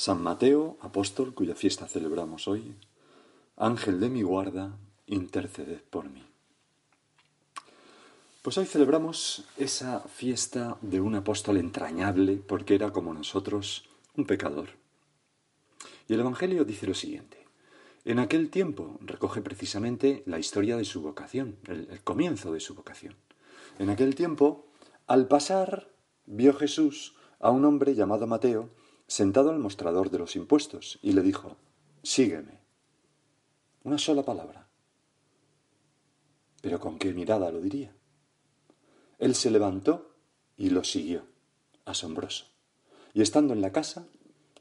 San Mateo, apóstol, cuya fiesta celebramos hoy, Ángel de mi guarda, interceded por mí. Pues hoy celebramos esa fiesta de un apóstol entrañable, porque era como nosotros, un pecador. Y el Evangelio dice lo siguiente. En aquel tiempo recoge precisamente la historia de su vocación, el, el comienzo de su vocación. En aquel tiempo, al pasar, vio Jesús a un hombre llamado Mateo, sentado al mostrador de los impuestos y le dijo, sígueme. Una sola palabra. Pero con qué mirada lo diría. Él se levantó y lo siguió, asombroso. Y estando en la casa,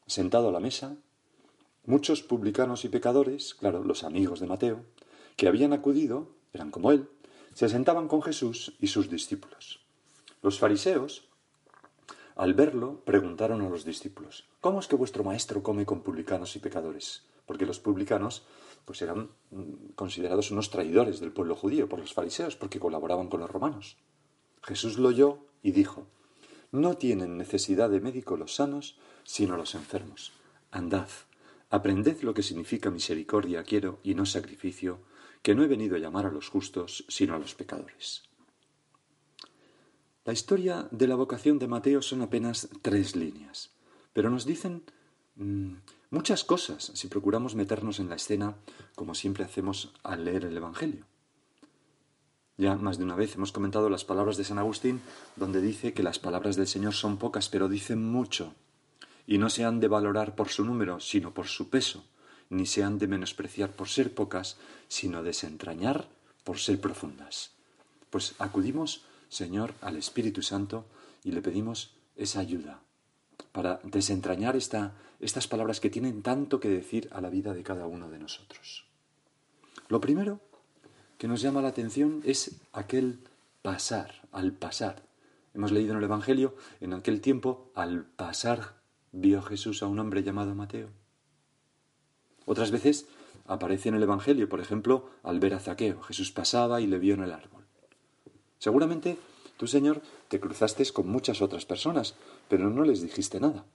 sentado a la mesa, muchos publicanos y pecadores, claro, los amigos de Mateo, que habían acudido, eran como él, se sentaban con Jesús y sus discípulos. Los fariseos al verlo, preguntaron a los discípulos, ¿cómo es que vuestro maestro come con publicanos y pecadores? Porque los publicanos pues eran mm, considerados unos traidores del pueblo judío por los fariseos, porque colaboraban con los romanos. Jesús lo oyó y dijo, no tienen necesidad de médico los sanos, sino los enfermos. Andad, aprended lo que significa misericordia quiero y no sacrificio, que no he venido a llamar a los justos, sino a los pecadores. La historia de la vocación de Mateo son apenas tres líneas, pero nos dicen mm, muchas cosas si procuramos meternos en la escena como siempre hacemos al leer el Evangelio. Ya más de una vez hemos comentado las palabras de San Agustín, donde dice que las palabras del Señor son pocas, pero dicen mucho, y no se han de valorar por su número, sino por su peso, ni se han de menospreciar por ser pocas, sino desentrañar por ser profundas. Pues acudimos Señor, al Espíritu Santo y le pedimos esa ayuda para desentrañar estas palabras que tienen tanto que decir a la vida de cada uno de nosotros. Lo primero que nos llama la atención es aquel pasar, al pasar. Hemos leído en el Evangelio, en aquel tiempo, al pasar vio Jesús a un hombre llamado Mateo. Otras veces aparece en el Evangelio, por ejemplo, al ver a Zaqueo. Jesús pasaba y le vio en el árbol. Seguramente tú, Señor, te cruzaste con muchas otras personas, pero no les dijiste nada.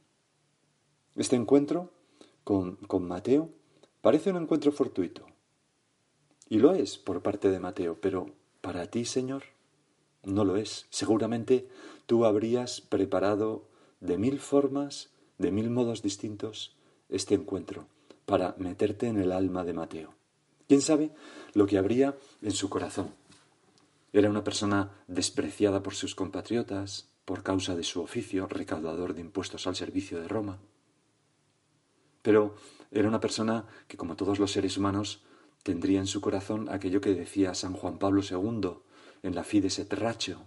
Este encuentro con, con Mateo parece un encuentro fortuito. Y lo es por parte de Mateo, pero para ti, Señor, no lo es. Seguramente tú habrías preparado de mil formas, de mil modos distintos, este encuentro para meterte en el alma de Mateo. ¿Quién sabe lo que habría en su corazón? Era una persona despreciada por sus compatriotas por causa de su oficio, recaudador de impuestos al servicio de Roma. Pero era una persona que, como todos los seres humanos, tendría en su corazón aquello que decía San Juan Pablo II en la Fides et Ratio.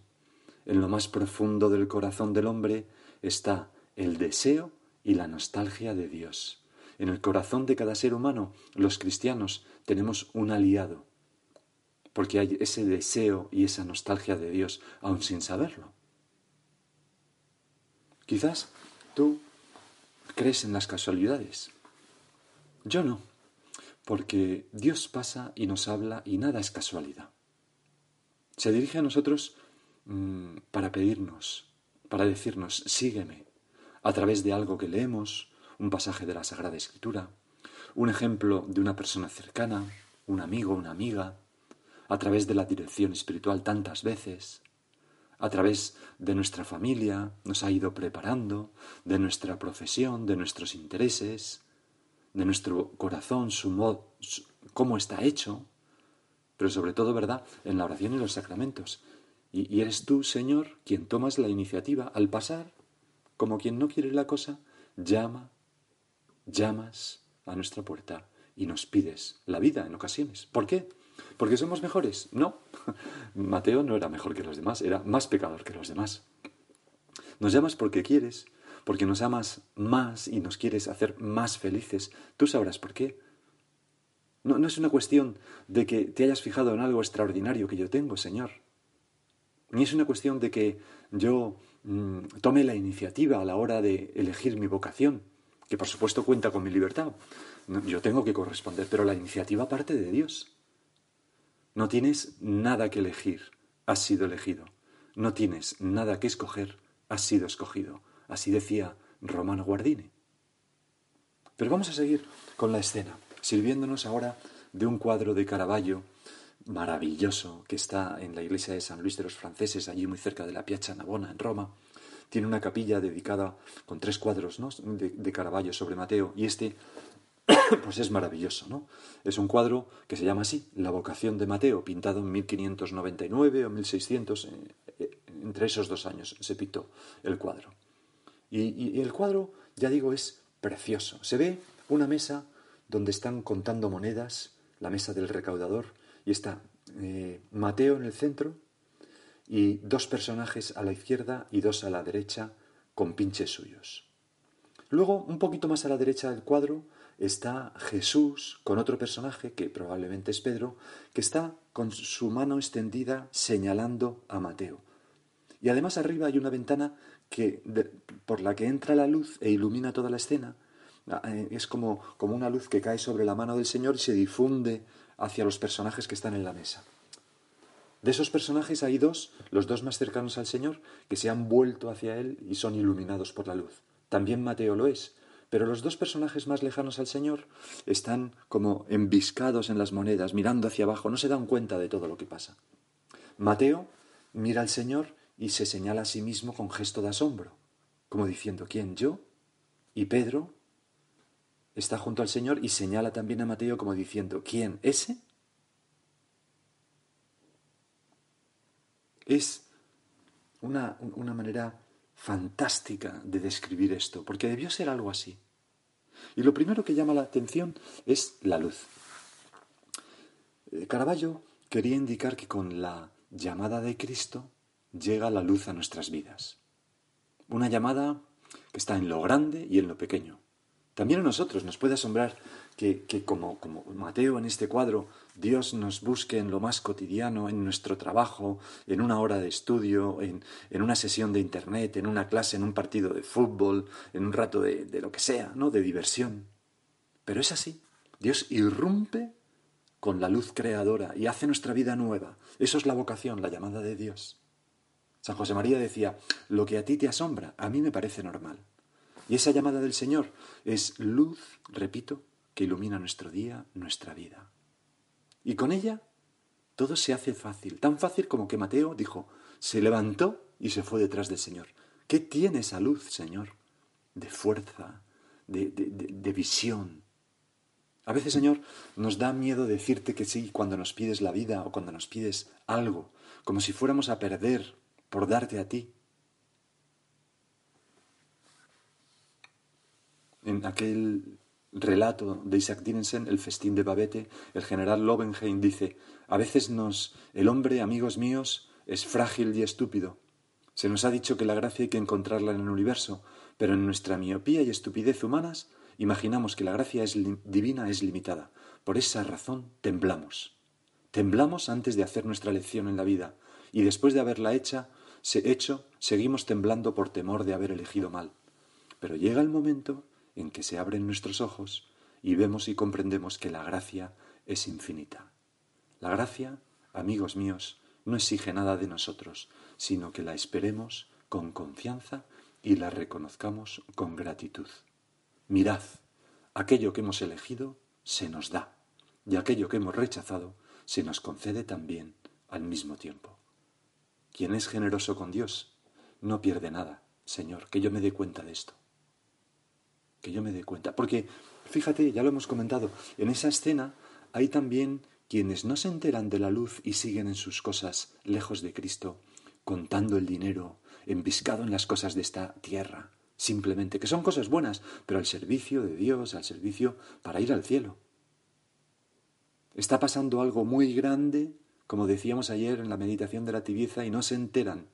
En lo más profundo del corazón del hombre está el deseo y la nostalgia de Dios. En el corazón de cada ser humano, los cristianos, tenemos un aliado, porque hay ese deseo y esa nostalgia de Dios aún sin saberlo. Quizás tú crees en las casualidades. Yo no, porque Dios pasa y nos habla y nada es casualidad. Se dirige a nosotros mm, para pedirnos, para decirnos, sígueme, a través de algo que leemos, un pasaje de la Sagrada Escritura, un ejemplo de una persona cercana, un amigo, una amiga, a través de la dirección espiritual tantas veces, a través de nuestra familia, nos ha ido preparando, de nuestra profesión, de nuestros intereses, de nuestro corazón, su modo, cómo está hecho, pero sobre todo, ¿verdad?, en la oración y los sacramentos. Y, y eres tú, Señor, quien tomas la iniciativa al pasar, como quien no quiere la cosa, llama, llamas a nuestra puerta y nos pides la vida en ocasiones. ¿Por qué? ¿Porque somos mejores? No. Mateo no era mejor que los demás, era más pecador que los demás. Nos llamas porque quieres, porque nos amas más y nos quieres hacer más felices. Tú sabrás por qué. No, no es una cuestión de que te hayas fijado en algo extraordinario que yo tengo, Señor. Ni es una cuestión de que yo mm, tome la iniciativa a la hora de elegir mi vocación, que por supuesto cuenta con mi libertad. yo tengo que corresponder, pero la iniciativa parte de Dios. No tienes nada que elegir, has sido elegido. No tienes nada que escoger, has sido escogido. Así decía Romano Guardini. Pero vamos a seguir con la escena, sirviéndonos ahora de un cuadro de Caravaggio maravilloso que está en la iglesia de San Luis de los Franceses, allí muy cerca de la Piazza Navona, en Roma. Tiene una capilla dedicada con tres cuadros de, de Caravaggio sobre Mateo y este pues es maravilloso, ¿no? Es un cuadro que se llama así, La vocación de Mateo, pintado en 1599 o 1600, eh, eh, entre esos dos años se pintó el cuadro. Y, el cuadro, ya digo, es precioso. Se ve una mesa donde están contando monedas, la mesa del recaudador, y está eh, Mateo en el centro y dos personajes a la izquierda y dos a la derecha con pinches suyos. Luego, un poquito más a la derecha del cuadro, está Jesús con otro personaje, que probablemente es Pedro, que está con su mano extendida señalando a Mateo. Y además arriba hay una ventana que, por la que entra la luz e ilumina toda la escena. Ah, eh, es como, como una luz que cae sobre la mano del Señor y se difunde hacia los personajes que están en la mesa. De esos personajes hay dos, los dos más cercanos al Señor, que se han vuelto hacia Él y son iluminados por la luz. También Mateo lo es, pero los dos personajes más lejanos al Señor están como embiscados en las monedas, mirando hacia abajo, no se dan cuenta de todo lo que pasa. Mateo mira al Señor y se señala a sí mismo con gesto de asombro, como diciendo, ¿quién? ¿Yo? Y Pedro está junto al Señor y señala también a Mateo como diciendo, ¿quién? ¿Ese? Es una, una manera fantástica de describir esto, porque debió ser algo así. Y lo primero que llama la atención es la luz. Eh, Caravaggio quería indicar que con la llamada de Cristo llega la luz a nuestras vidas. Una llamada que está en lo grande y en lo pequeño. También a nosotros nos puede asombrar que, como, Mateo en este cuadro, Dios nos busque en lo más cotidiano, en nuestro trabajo, en una hora de estudio, en, una sesión de internet, en una clase, en un partido de fútbol, en un rato de, de lo que sea, ¿no? De diversión. Pero es así. Dios irrumpe con la luz creadora y hace nuestra vida nueva. Eso es la vocación, la llamada de Dios. San José María decía, lo que a ti te asombra, a mí me parece normal. Y esa llamada del Señor es luz, repito, que ilumina nuestro día, nuestra vida. Y con ella todo se hace fácil, tan fácil como que Mateo dijo, se levantó y se fue detrás del Señor. ¿Qué tiene esa luz, Señor? De fuerza, de, de, visión. A veces, Señor, nos da miedo decirte que sí cuando nos pides la vida o cuando nos pides algo, como si fuéramos a perder por darte a ti. En aquel relato de Isaac Dinesen, El festín de Babete, el general Lobenheim dice, a veces nos, el hombre, amigos míos, es frágil y estúpido. Se nos ha dicho que la gracia hay que encontrarla en el universo, pero en nuestra miopía y estupidez humanas imaginamos que la gracia es divina es limitada. Por esa razón temblamos. Temblamos antes de hacer nuestra lección en la vida, y después de haberla hecha, se hecho, seguimos temblando por temor de haber elegido mal. Pero llega el momento en que se abren nuestros ojos y vemos y comprendemos que la gracia es infinita. La gracia, amigos míos, no exige nada de nosotros, sino que la esperemos con confianza y la reconozcamos con gratitud. Mirad, aquello que hemos elegido se nos da, y aquello que hemos rechazado se nos concede también al mismo tiempo. quien es generoso con Dios no pierde nada. Señor, que yo me dé cuenta de esto. Que yo me dé cuenta. Porque, fíjate, ya lo hemos comentado, en esa escena hay también quienes no se enteran de la luz y siguen en sus cosas lejos de Cristo, contando el dinero, embiscado en las cosas de esta tierra, simplemente, que son cosas buenas, pero al servicio de Dios, al servicio para ir al cielo. Está pasando algo muy grande, como decíamos ayer en la meditación de la tibieza, y no se enteran.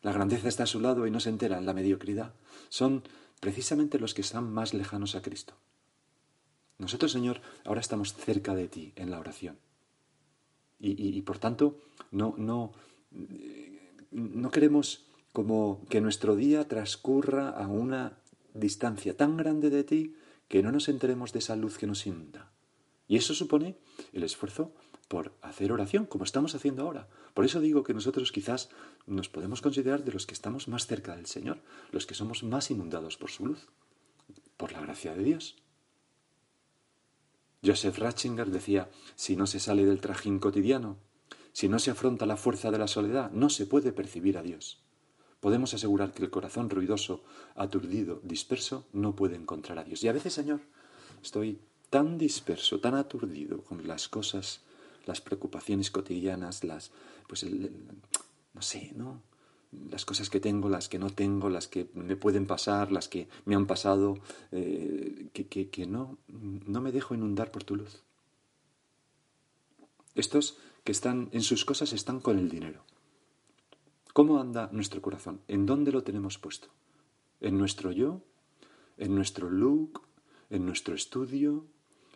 La grandeza está a su lado y no se enteran, la mediocridad. Son precisamente los que están más lejanos a Cristo. Nosotros, Señor, ahora estamos cerca de ti en la oración. Y, por tanto, no, no, no queremos como que nuestro día transcurra a una distancia tan grande de ti que no nos enteremos de esa luz que nos inunda. Y eso supone el esfuerzo por hacer oración, como estamos haciendo ahora. Por eso digo que nosotros quizás nos podemos considerar de los que estamos más cerca del Señor, los que somos más inundados por su luz, por la gracia de Dios. Joseph Ratzinger decía, si no se sale del trajín cotidiano, si no se afronta la fuerza de la soledad, no se puede percibir a Dios. Podemos asegurar que el corazón ruidoso, aturdido, disperso, no puede encontrar a Dios. Y a veces, Señor, estoy tan disperso, tan aturdido con las cosas, las preocupaciones cotidianas, las, pues, no sé, ¿no? las cosas que tengo, las que no tengo, las que me pueden pasar, las que me han pasado, eh, que, que, que no, no me dejo inundar por tu luz. Estos que están en sus cosas están con el dinero. ¿Cómo anda nuestro corazón? ¿En dónde lo tenemos puesto? ¿En nuestro yo? ¿En nuestro look? ¿En nuestro estudio?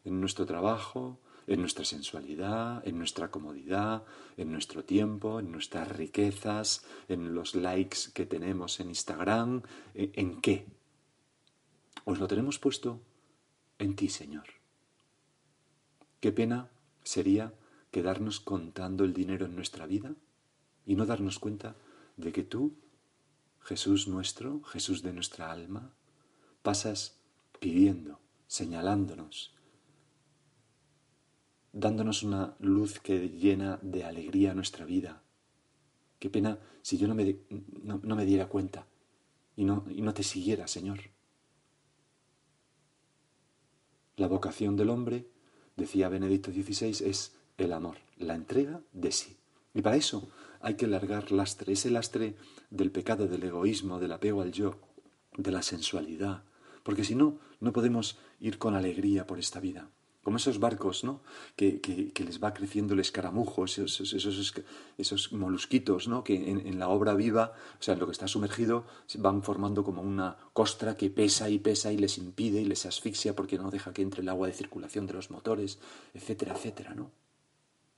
¿En nuestro trabajo? En nuestra sensualidad, en nuestra comodidad, en nuestro tiempo, en nuestras riquezas, en los likes que tenemos en Instagram, ¿en qué? Os lo tenemos puesto en ti, Señor. Qué pena sería quedarnos contando el dinero en nuestra vida y no darnos cuenta de que tú, Jesús nuestro, Jesús de nuestra alma, pasas pidiendo, señalándonos, dándonos una luz que llena de alegría nuestra vida. Qué pena si yo no me, no, me diera cuenta y no, y no te siguiera, Señor. La vocación del hombre, decía Benedicto XVI, es el amor, la entrega de sí. Y para eso hay que largar lastre, ese lastre del pecado, del egoísmo, del apego al yo, de la sensualidad, porque si no, no podemos ir con alegría por esta vida como esos barcos, ¿no? Que, que, les va creciendo el escaramujo, esos, esos, esos molusquitos, ¿no? Que en, la obra viva, o sea, en lo que está sumergido, van formando como una costra que pesa y pesa y les impide y les asfixia porque no deja que entre el agua de circulación de los motores, etcétera, etcétera, ¿no?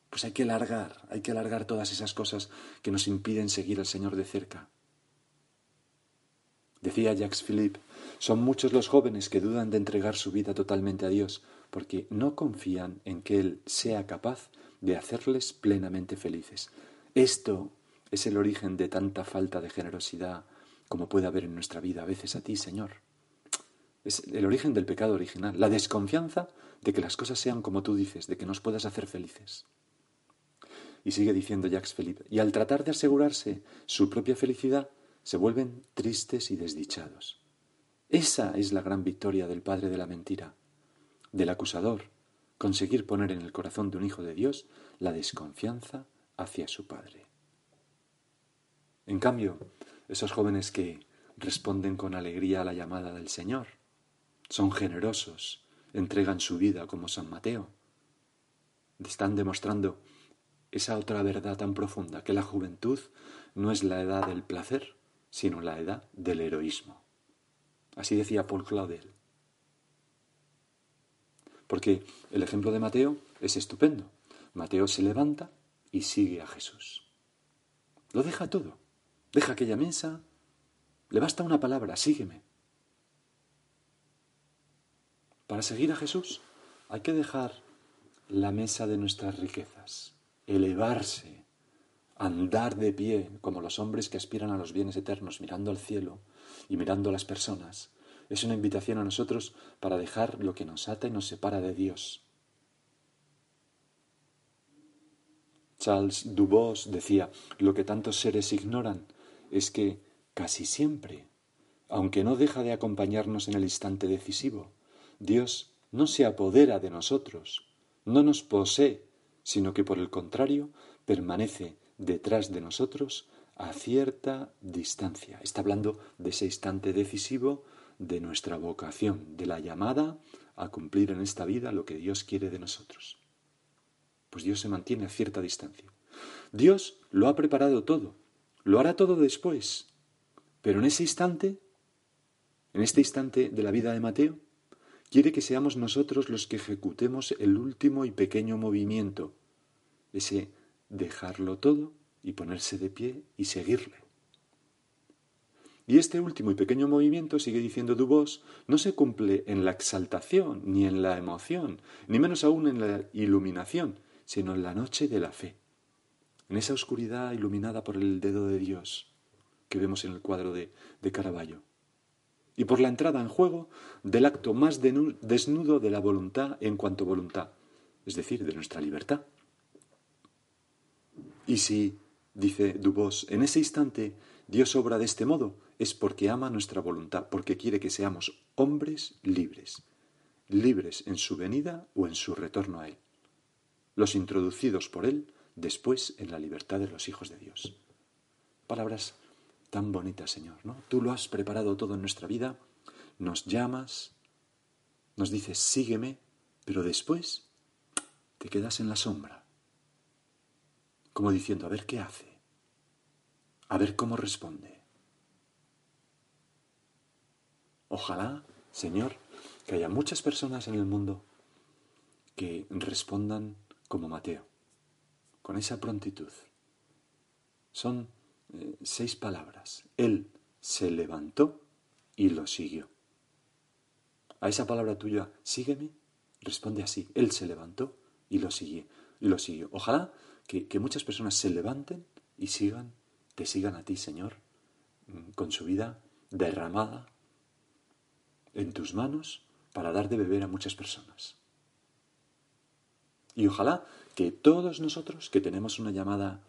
Pues hay que alargar, hay que alargar todas esas cosas que nos impiden seguir al Señor de cerca. Decía Jacques Philippe, son muchos los jóvenes que dudan de entregar su vida totalmente a Dios, porque no confían en que Él sea capaz de hacerles plenamente felices. Esto es el origen de tanta falta de generosidad como puede haber en nuestra vida a veces a ti, Señor. Es el origen del pecado original, la desconfianza de que las cosas sean como tú dices, de que nos puedas hacer felices. Y sigue diciendo Jacques Philippe, y al tratar de asegurarse su propia felicidad, se vuelven tristes y desdichados. Esa es la gran victoria del padre de la mentira, del acusador, conseguir poner en el corazón de un hijo de Dios la desconfianza hacia su Padre. En cambio, esos jóvenes que responden con alegría a la llamada del Señor, son generosos, entregan su vida como San Mateo, están demostrando esa otra verdad tan profunda, que la juventud no es la edad del placer, sino la edad del heroísmo. Así decía Paul Claudel. Porque el ejemplo de Mateo es estupendo. Mateo se levanta y sigue a Jesús. Lo deja todo. Deja aquella mesa. Le basta una palabra, sígueme. Para seguir a Jesús hay que dejar la mesa de nuestras riquezas, elevarse, andar de pie como los hombres que aspiran a los bienes eternos, mirando al cielo y mirando a las personas, es una invitación a nosotros para dejar lo que nos ata y nos separa de Dios. Charles Dubos decía, lo que tantos seres ignoran es que casi siempre, aunque no deja de acompañarnos en el instante decisivo, Dios no se apodera de nosotros, no nos posee, sino que por el contrario permanece detrás de nosotros a cierta distancia. Está hablando de ese instante decisivo de nuestra vocación, de la llamada a cumplir en esta vida lo que Dios quiere de nosotros. Pues Dios se mantiene a cierta distancia. Dios lo ha preparado todo, lo hará todo después, pero en ese instante, en este instante de la vida de Mateo, quiere que seamos nosotros los que ejecutemos el último y pequeño movimiento, ese dejarlo todo y ponerse de pie y seguirle. Y este último y pequeño movimiento, sigue diciendo Dubos, no se cumple en la exaltación, ni en la emoción, ni menos aún en la iluminación, sino en la noche de la fe, en esa oscuridad iluminada por el dedo de Dios que vemos en el cuadro de, de Caravaggio, y por la entrada en juego del acto más desnudo de la voluntad en cuanto voluntad, es decir, de nuestra libertad. Y si, dice Dubos, en ese instante Dios obra de este modo, es porque ama nuestra voluntad, porque quiere que seamos hombres libres, libres en su venida o en su retorno a Él, los introducidos por Él después en la libertad de los hijos de Dios. Palabras tan bonitas, Señor, ¿no? Tú lo has preparado todo en nuestra vida, nos llamas, nos dices, sígueme, pero después te quedas en la sombra, como diciendo, a ver qué hace, a ver cómo responde. Ojalá, Señor, que haya muchas personas en el mundo que respondan como Mateo, con esa prontitud. Son eh, seis palabras. Él se levantó y lo siguió. A esa palabra tuya, sígueme, responde así. Él se levantó y lo siguió. Y lo siguió. Ojalá que, que muchas personas se levanten y sigan, te sigan a ti, Señor, mm, con su vida derramada en tus manos para dar de beber a muchas personas. Y ojalá que todos nosotros que tenemos una llamada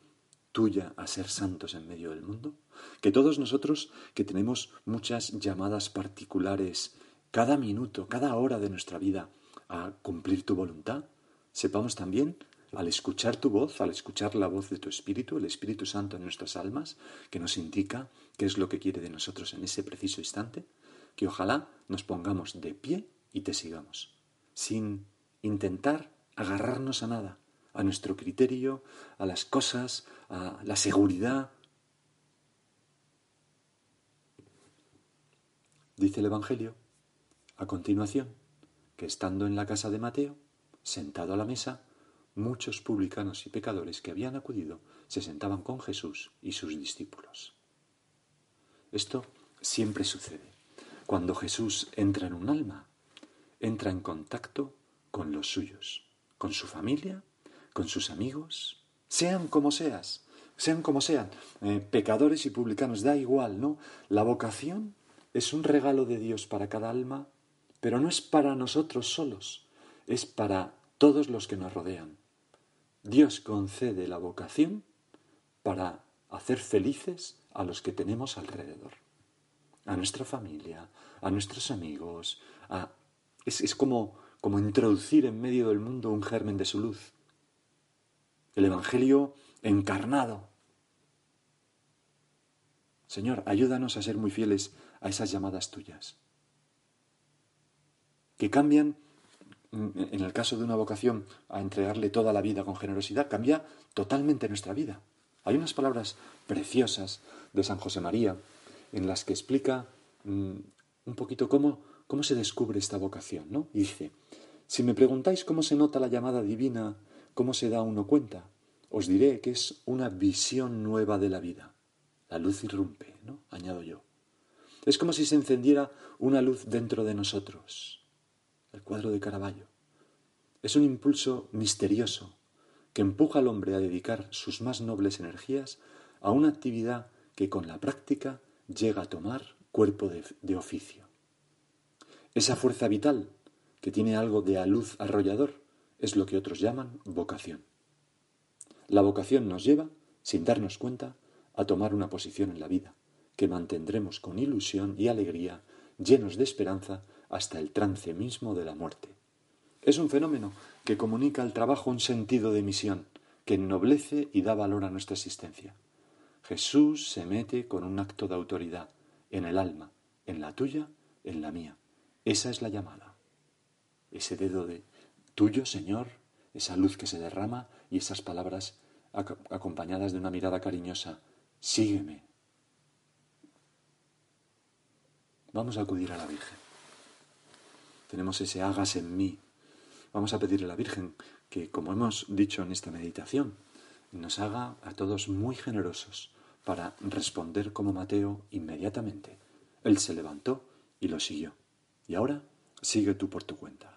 tuya a ser santos en medio del mundo, que todos nosotros que tenemos muchas llamadas particulares cada minuto, cada hora de nuestra vida a cumplir tu voluntad, sepamos también al escuchar tu voz, al escuchar la voz de tu Espíritu, el Espíritu Santo en nuestras almas, que nos indica qué es lo que quiere de nosotros en ese preciso instante, que ojalá nos pongamos de pie y te sigamos, sin intentar agarrarnos a nada, a nuestro criterio, a las cosas, a la seguridad. Dice el Evangelio, a continuación, que estando en la casa de Mateo, sentado a la mesa, muchos publicanos y pecadores que habían acudido se sentaban con Jesús y sus discípulos. Esto siempre sucede. Cuando Jesús entra en un alma, entra en contacto con los suyos, con su familia, con sus amigos, sean como seas, sean como sean, eh, pecadores y publicanos, da igual, ¿no? La vocación es un regalo de Dios para cada alma, pero no es para nosotros solos, es para todos los que nos rodean. Dios concede la vocación para hacer felices a los que tenemos alrededor a nuestra familia, a nuestros amigos. A... Es, es como, como introducir en medio del mundo un germen de su luz. El Evangelio encarnado. Señor, ayúdanos a ser muy fieles a esas llamadas tuyas, que cambian, en el caso de una vocación, a entregarle toda la vida con generosidad, cambia totalmente nuestra vida. Hay unas palabras preciosas de San José María en las que explica mm, un poquito cómo, cómo se descubre esta vocación, ¿no? dice, si me preguntáis cómo se nota la llamada divina, cómo se da uno cuenta, os diré que es una visión nueva de la vida. La luz irrumpe, ¿no? Añado yo. Es como si se encendiera una luz dentro de nosotros. El cuadro de Caravaggio. Es un impulso misterioso que empuja al hombre a dedicar sus más nobles energías a una actividad que con la práctica llega a tomar cuerpo de, oficio. Esa fuerza vital, que tiene algo de aluz arrollador, es lo que otros llaman vocación. La vocación nos lleva, sin darnos cuenta, a tomar una posición en la vida, que mantendremos con ilusión y alegría, llenos de esperanza, hasta el trance mismo de la muerte. Es un fenómeno que comunica al trabajo un sentido de misión, que ennoblece y da valor a nuestra existencia. Jesús se mete con un acto de autoridad en el alma, en la tuya, en la mía. Esa es la llamada. Ese dedo de tuyo, Señor, esa luz que se derrama y esas palabras acompañadas de una mirada cariñosa. Sígueme. Vamos a acudir a la Virgen. Tenemos ese hagas en mí. Vamos a pedirle a la Virgen que, como hemos dicho en esta meditación, nos haga a todos muy generosos para responder como Mateo inmediatamente. Él se levantó y lo siguió. Y ahora sigue tú por tu cuenta.